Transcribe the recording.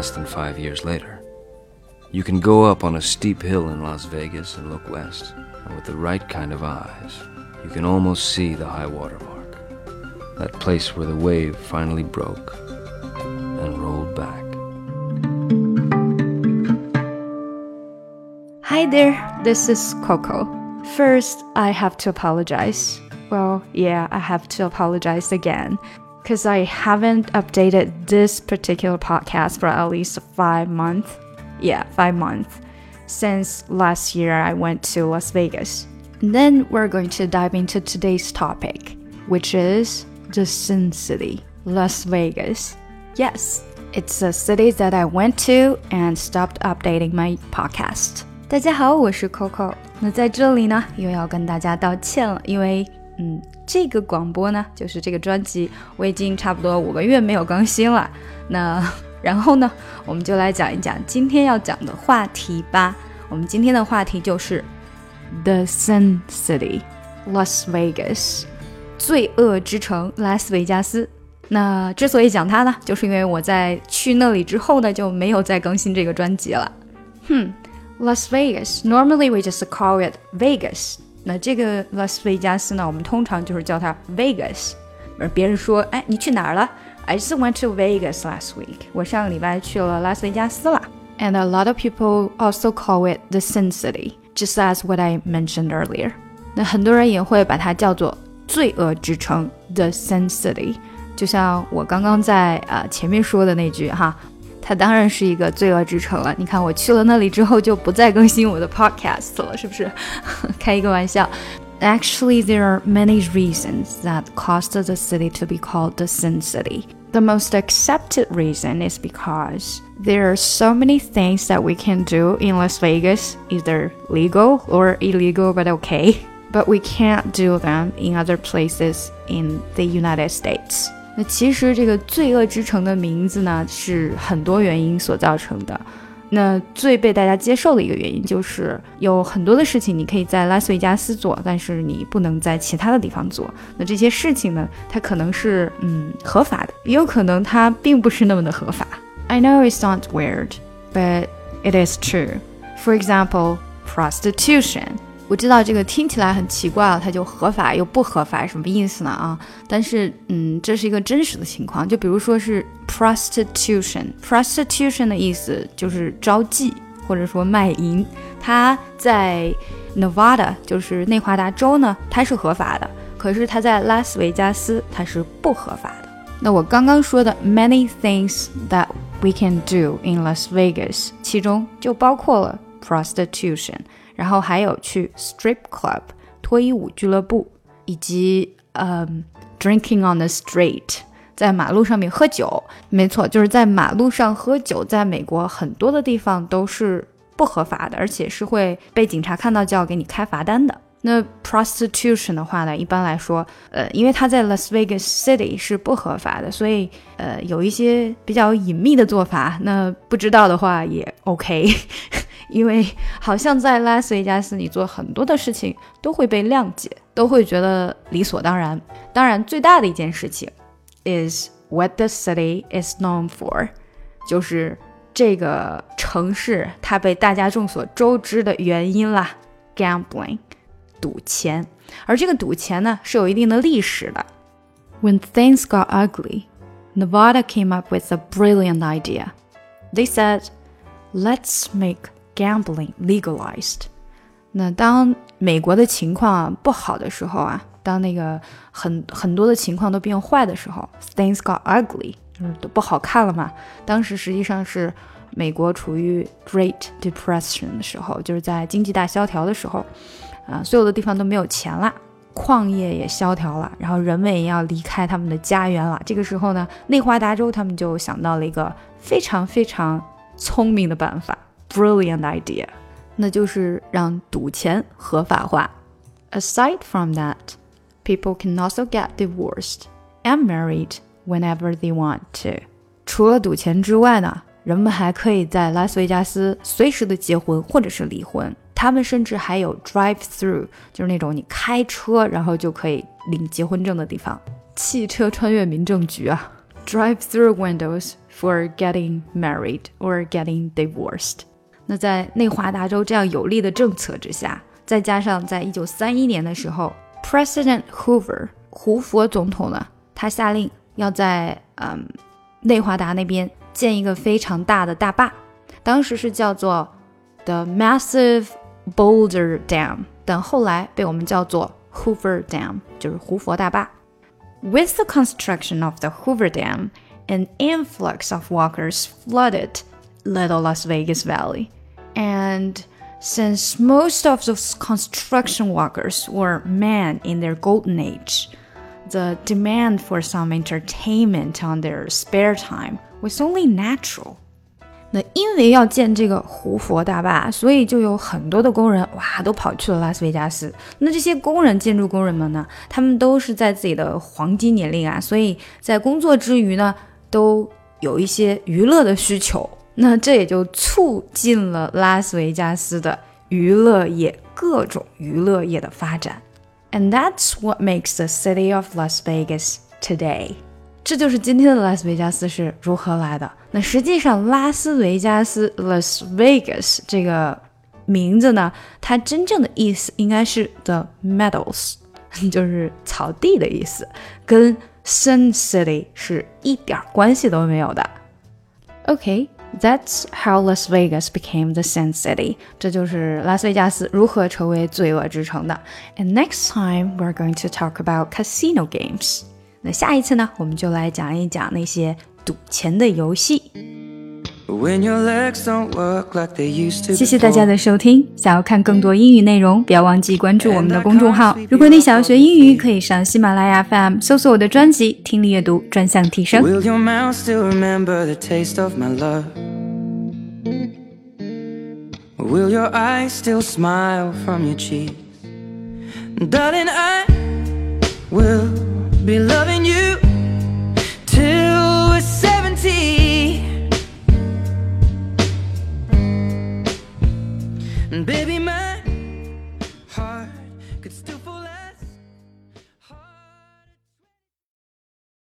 less than five years later. You can go up on a steep hill in Las Vegas and look west, and with the right kind of eyes, you can almost see the high water mark. That place where the wave finally broke and rolled back. Hi there, this is Coco. First, I have to apologize. Well, yeah, I have to apologize again because I haven't updated this particular podcast for at least five months yeah, five months since last year I went to Las Vegas. And then we're going to dive into today's topic, which is the Sin City, Las Vegas. Yes, it's a city that I went to and stopped updating my podcast. 大家好，我是 Coco。那在这里呢，又要跟大家道歉了，因为 嗯，这个广播呢，就是这个专辑，我已经差不多五个月没有更新了。那然后呢，我们就来讲一讲今天要讲的话题吧。我们今天的话题就是 The Sin City, Las Vegas，罪恶之城拉斯维加斯。那之所以讲它呢，就是因为我在去那里之后呢，就没有再更新这个专辑了。哼，Las Vegas，normally we just call it Vegas。那这个拉斯维加斯呢，我们通常就是叫它 Vegas。而别人说，哎，你去哪儿了？I just went to Vegas last week. 我上个礼拜去了拉斯维加斯了。And a lot of people also call it the Sin City, just as what I mentioned earlier. 那很多人也会把它叫做罪恶之城 the Sin City，就像我刚刚在呃前面说的那句哈，它当然是一个罪恶之城了。你看我去了那里之后就不再更新我的 podcast 了，是不是？开一个玩笑。Actually, there are many reasons that caused the city to be called the Sin City. The most accepted reason is because there are so many things that we can do in Las Vegas, either legal or illegal, but okay. But we can't do them in other places in the United States. 其实这个罪恶之城的名字呢，是很多原因所造成的。那最被大家接受的一个原因就是有很多的事情你可以在拉斯维加斯做，但是你不能在其他的地方做。那这些事情呢，它可能是嗯合法的，也有可能它并不是那么的合法。I know it's not weird, but it is true. For example, prostitution. 我知道这个听起来很奇怪啊，它就合法又不合法，什么意思呢啊？但是，嗯，这是一个真实的情况。就比如说是 prostitution，prostitution 的意思就是招妓或者说卖淫。它在 Nevada，就是内华达州呢，它是合法的。可是它在拉斯维加斯，它是不合法的。那我刚刚说的 many things that we can do in Las Vegas，其中就包括了 prostitution。然后还有去 strip club 脱衣舞俱乐部，以及嗯 drinking on the street 在马路上面喝酒。没错，就是在马路上喝酒，在美国很多的地方都是不合法的，而且是会被警察看到就要给你开罚单的。那 prostitution 的话呢，一般来说，呃，因为它在 Las Vegas City 是不合法的，所以呃有一些比较隐秘的做法。那不知道的话也 OK。因为好像在拉斯维加斯，你做很多的事情都会被谅解，都会觉得理所当然。当然，最大的一件事情，is what the city is known for，就是这个城市它被大家众所周知的原因啦，gambling，赌钱。而这个赌钱呢，是有一定的历史的。When things got ugly, Nevada came up with a brilliant idea. They said, "Let's make Gambling legalized。那当美国的情况不好的时候啊，当那个很很多的情况都变坏的时候，things got ugly，就是都不好看了嘛。当时实际上是美国处于 Great Depression 的时候，就是在经济大萧条的时候，啊，所有的地方都没有钱了，矿业也萧条了，然后人们也要离开他们的家园了。这个时候呢，内华达州他们就想到了一个非常非常聪明的办法。brilliant idea，那就是让赌钱合法化。Aside from that, people can also get divorced and married whenever they want to。除了赌钱之外呢，人们还可以在拉斯维加斯随时的结婚或者是离婚。他们甚至还有 drive through，就是那种你开车然后就可以领结婚证的地方。汽车穿越民政局啊 drive-through windows for getting married or getting divorced。 那在内华达州这样有利的政策之下，再加上在一九三一年的时候，President Hoover 胡佛总统呢，他下令要在嗯内华达那边建一个非常大的大坝，当时是叫做 The Massive Boulder Dam，但后来被我们叫做 Hoover Dam，就是胡佛大坝。With the construction of the Hoover Dam, an influx of walkers flooded Little Las Vegas Valley. And since most of those construction workers were men in their golden age, the demand for some entertainment on their spare time was only natural. 那因为要建这个胡佛大坝，所以就有很多的工人哇，都跑去了拉斯维加斯。那这些工人、建筑工人们呢，他们都是在自己的黄金年龄啊，所以在工作之余呢，都有一些娱乐的需求。 那这也就促进了拉斯维加斯的娱乐业，各种娱乐业的发展。And that's what makes the city of Las Vegas today. 这就是今天的拉斯维加斯是如何来的。那实际上，拉斯维加斯 （Las Vegas） 这个名字呢，它真正的意思应该是 The Meadows，就是草地的意思，跟 Sun City 是一点关系都没有的。OK。That's how Las Vegas became the Sin City。这就是拉斯维加斯如何成为罪恶之城的。And next time we're going to talk about casino games。那下一次呢，我们就来讲一讲那些赌钱的游戏。 谢谢大家的收听。想要看更多英语内容，不要忘记关注我们的公众号。如果你想要学英语，可以上喜马拉雅 FM 搜索我的专辑《听力阅读专项提升》。baby, my